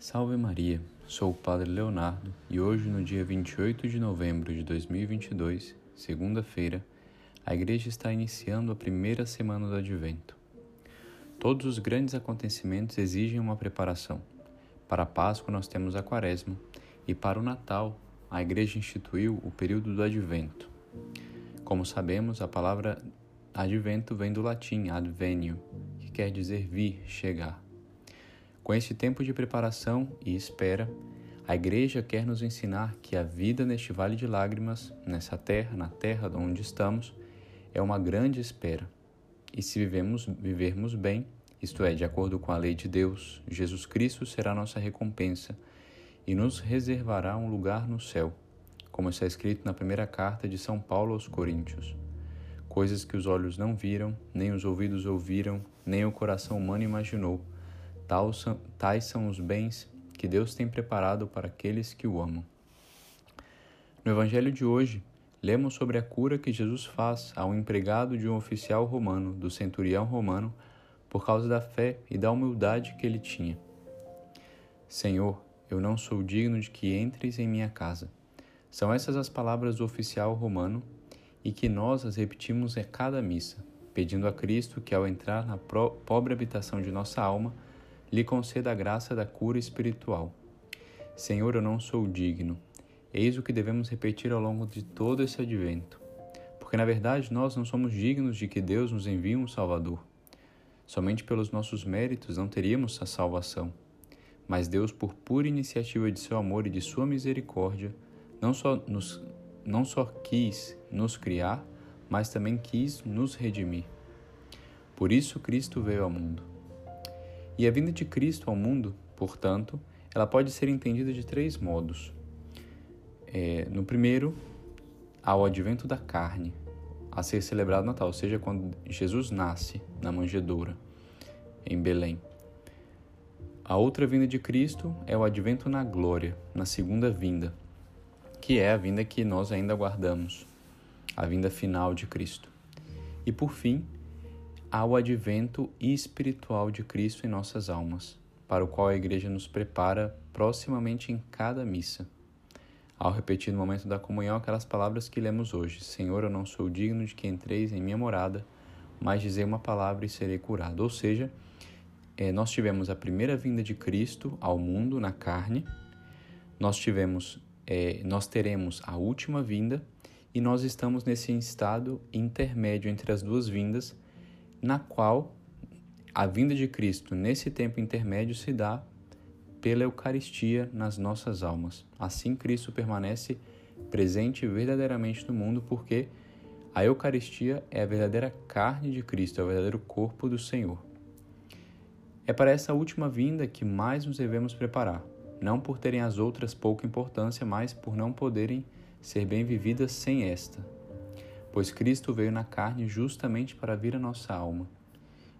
Salve Maria, sou o Padre Leonardo e hoje, no dia 28 de novembro de 2022, segunda-feira, a Igreja está iniciando a primeira semana do Advento. Todos os grandes acontecimentos exigem uma preparação. Para a Páscoa, nós temos a Quaresma e para o Natal, a Igreja instituiu o período do Advento. Como sabemos, a palavra Advento vem do latim advenio, que quer dizer vir, chegar. Com este tempo de preparação e espera, a Igreja quer nos ensinar que a vida neste vale de lágrimas, nessa terra, na terra onde estamos, é uma grande espera. E se vivemos, vivermos bem, isto é, de acordo com a lei de Deus, Jesus Cristo será nossa recompensa e nos reservará um lugar no céu, como está escrito na primeira carta de São Paulo aos Coríntios. Coisas que os olhos não viram, nem os ouvidos ouviram, nem o coração humano imaginou Tais são os bens que Deus tem preparado para aqueles que o amam. No Evangelho de hoje, lemos sobre a cura que Jesus faz ao empregado de um oficial romano, do centurião romano, por causa da fé e da humildade que ele tinha. Senhor, eu não sou digno de que entres em minha casa. São essas as palavras do oficial romano e que nós as repetimos a cada missa, pedindo a Cristo que, ao entrar na pobre habitação de nossa alma, lhe conceda a graça da cura espiritual. Senhor, eu não sou digno. Eis o que devemos repetir ao longo de todo esse advento. Porque na verdade nós não somos dignos de que Deus nos envie um Salvador. Somente pelos nossos méritos não teríamos a salvação. Mas Deus, por pura iniciativa de seu amor e de sua misericórdia, não só, nos, não só quis nos criar, mas também quis nos redimir. Por isso Cristo veio ao mundo e a vinda de Cristo ao mundo, portanto, ela pode ser entendida de três modos. É, no primeiro, ao advento da carne, a ser celebrado Natal, ou seja, quando Jesus nasce na manjedoura, em Belém. A outra vinda de Cristo é o advento na glória, na segunda vinda, que é a vinda que nós ainda aguardamos, a vinda final de Cristo. E por fim, ao advento espiritual de Cristo em nossas almas, para o qual a Igreja nos prepara proximamente em cada missa. Ao repetir no momento da comunhão aquelas palavras que lemos hoje: Senhor, eu não sou digno de que entreis em minha morada, mas dizer uma palavra e serei curado. Ou seja, é, nós tivemos a primeira vinda de Cristo ao mundo na carne, nós tivemos, é, nós teremos a última vinda e nós estamos nesse estado intermédio entre as duas vindas na qual a vinda de Cristo nesse tempo intermédio se dá pela Eucaristia nas nossas almas. Assim, Cristo permanece presente verdadeiramente no mundo, porque a Eucaristia é a verdadeira carne de Cristo, é o verdadeiro corpo do Senhor. É para essa última vinda que mais nos devemos preparar, não por terem as outras pouca importância, mas por não poderem ser bem vividas sem esta, pois Cristo veio na carne justamente para vir a nossa alma.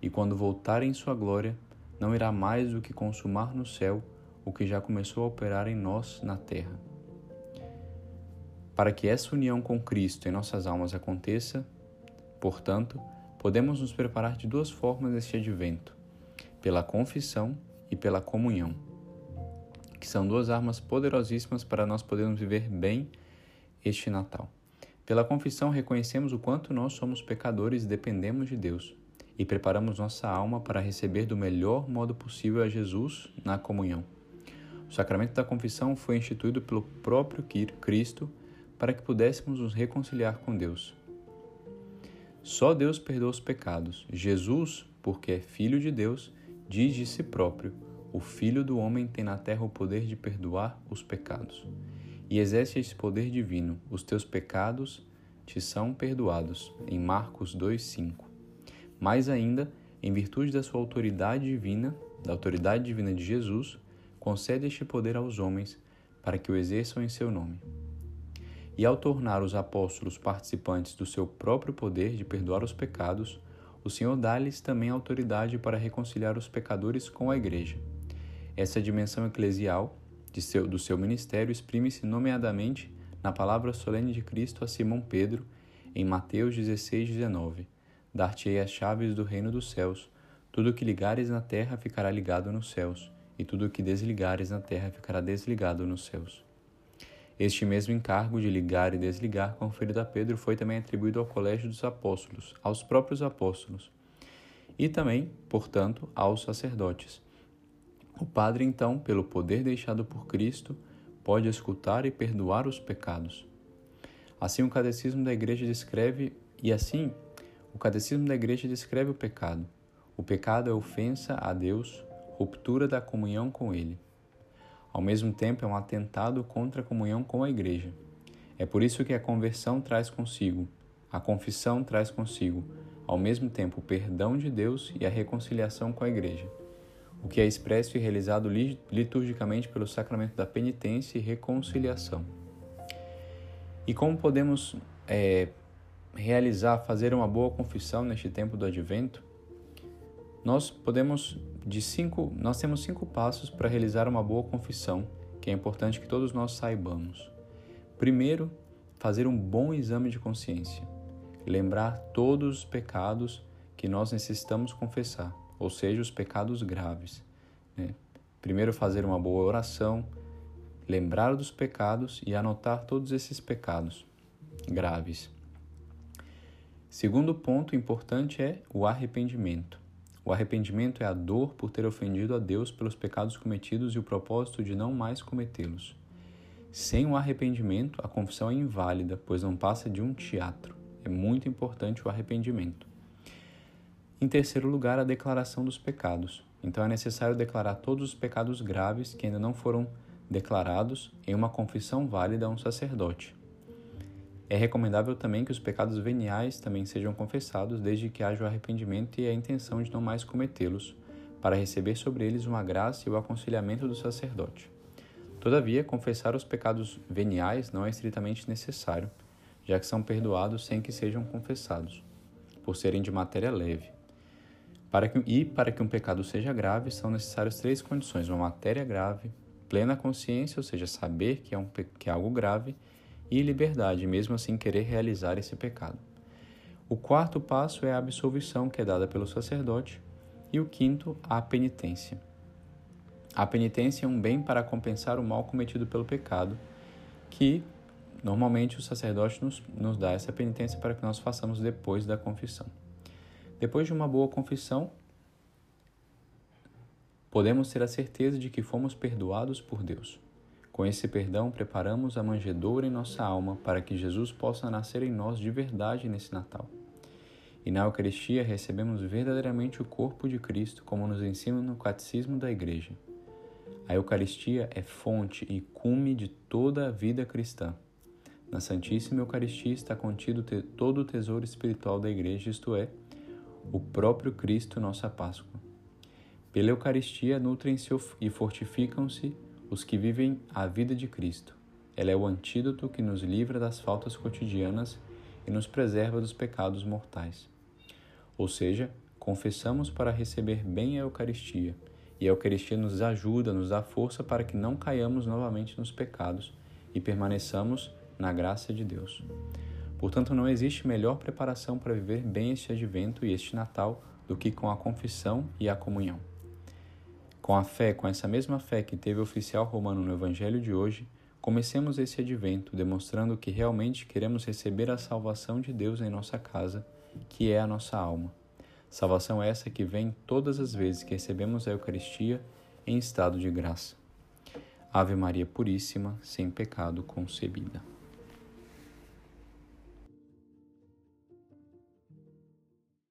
E quando voltar em sua glória, não irá mais do que consumar no céu o que já começou a operar em nós na terra. Para que essa união com Cristo em nossas almas aconteça, portanto, podemos nos preparar de duas formas neste advento: pela confissão e pela comunhão, que são duas armas poderosíssimas para nós podermos viver bem este Natal. Pela confissão, reconhecemos o quanto nós somos pecadores e dependemos de Deus, e preparamos nossa alma para receber do melhor modo possível a Jesus na comunhão. O sacramento da confissão foi instituído pelo próprio Cristo para que pudéssemos nos reconciliar com Deus. Só Deus perdoa os pecados. Jesus, porque é Filho de Deus, diz de si próprio: O Filho do Homem tem na terra o poder de perdoar os pecados e exerce esse poder divino. Os teus pecados te são perdoados. Em Marcos 2:5. Mais ainda, em virtude da sua autoridade divina, da autoridade divina de Jesus, concede este poder aos homens para que o exerçam em seu nome. E ao tornar os apóstolos participantes do seu próprio poder de perdoar os pecados, o Senhor dá-lhes também autoridade para reconciliar os pecadores com a Igreja. Essa dimensão eclesial seu, do seu ministério exprime-se nomeadamente na palavra solene de Cristo a Simão Pedro, em Mateus 16, 19: Dar-te-ei as chaves do reino dos céus. Tudo o que ligares na terra ficará ligado nos céus, e tudo o que desligares na terra ficará desligado nos céus. Este mesmo encargo de ligar e desligar, conferido a Pedro, foi também atribuído ao colégio dos apóstolos, aos próprios apóstolos, e também, portanto, aos sacerdotes. O padre, então, pelo poder deixado por Cristo, pode escutar e perdoar os pecados. Assim, o catecismo da Igreja descreve, e assim, o catecismo da Igreja descreve o pecado. O pecado é ofensa a Deus, ruptura da comunhão com Ele. Ao mesmo tempo, é um atentado contra a comunhão com a Igreja. É por isso que a conversão traz consigo, a confissão traz consigo, ao mesmo tempo, o perdão de Deus e a reconciliação com a Igreja, o que é expresso e realizado liturgicamente pelo sacramento da penitência e reconciliação. E como podemos é, realizar, fazer uma boa confissão neste tempo do Advento? Nós podemos de cinco, nós temos cinco passos para realizar uma boa confissão, que é importante que todos nós saibamos. Primeiro, fazer um bom exame de consciência, lembrar todos os pecados que nós necessitamos confessar, ou seja, os pecados graves. Né? Primeiro, fazer uma boa oração, lembrar dos pecados e anotar todos esses pecados graves. Segundo ponto importante é o arrependimento. O arrependimento é a dor por ter ofendido a Deus pelos pecados cometidos e o propósito de não mais cometê-los. Sem o arrependimento, a confissão é inválida, pois não passa de um teatro. É muito importante o arrependimento. Em terceiro lugar, a declaração dos pecados. Então é necessário declarar todos os pecados graves que ainda não foram declarados em uma confissão válida a um sacerdote. É recomendável também que os pecados veniais também sejam confessados, desde que haja o arrependimento e a intenção de não mais cometê-los, para receber sobre eles uma graça e o aconselhamento do sacerdote. Todavia, confessar os pecados veniais não é estritamente necessário, já que são perdoados sem que sejam confessados, por serem de matéria leve. Para que, e para que um pecado seja grave, são necessárias três condições: uma matéria grave, plena consciência, ou seja, saber que é, um, que é algo grave, e liberdade, mesmo assim querer realizar esse pecado. O quarto passo é a absolvição, que é dada pelo sacerdote, e o quinto, a penitência. A penitência é um bem para compensar o mal cometido pelo pecado, que normalmente o sacerdote nos, nos dá essa penitência para que nós façamos depois da confissão. Depois de uma boa confissão, podemos ter a certeza de que fomos perdoados por Deus. Com esse perdão, preparamos a manjedoura em nossa alma para que Jesus possa nascer em nós de verdade nesse Natal. E na Eucaristia recebemos verdadeiramente o corpo de Cristo, como nos ensina no Catecismo da Igreja. A Eucaristia é fonte e cume de toda a vida cristã. Na Santíssima Eucaristia está contido todo o tesouro espiritual da Igreja, isto é, o próprio Cristo, nossa Páscoa. Pela Eucaristia nutrem-se e fortificam-se os que vivem a vida de Cristo. Ela é o antídoto que nos livra das faltas cotidianas e nos preserva dos pecados mortais. Ou seja, confessamos para receber bem a Eucaristia, e a Eucaristia nos ajuda, nos dá força para que não caiamos novamente nos pecados e permaneçamos na graça de Deus. Portanto, não existe melhor preparação para viver bem este advento e este Natal do que com a confissão e a comunhão. Com a fé, com essa mesma fé que teve o oficial romano no Evangelho de hoje, comecemos esse advento demonstrando que realmente queremos receber a salvação de Deus em nossa casa, que é a nossa alma. Salvação essa que vem todas as vezes que recebemos a Eucaristia em estado de graça. Ave Maria Puríssima, sem pecado concebida.